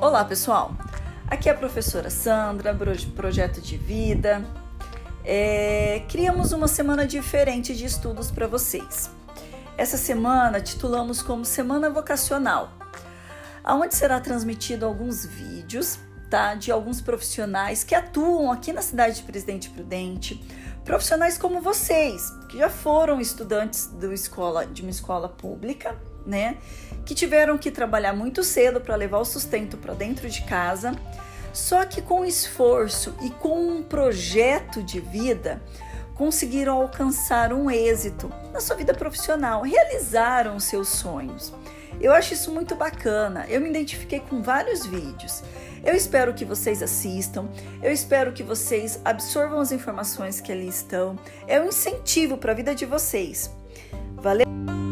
Olá, pessoal. Aqui é a professora Sandra, Projeto de Vida. É, criamos uma semana diferente de estudos para vocês. Essa semana titulamos como Semana Vocacional, aonde será transmitido alguns vídeos tá, de alguns profissionais que atuam aqui na cidade de Presidente Prudente, profissionais como vocês, que já foram estudantes escola, de uma escola pública, né, que tiveram que trabalhar muito cedo para levar o sustento para dentro de casa, só que com esforço e com um projeto de vida conseguiram alcançar um êxito na sua vida profissional, realizaram seus sonhos. Eu acho isso muito bacana. Eu me identifiquei com vários vídeos. Eu espero que vocês assistam, eu espero que vocês absorvam as informações que ali estão. É um incentivo para a vida de vocês. Valeu?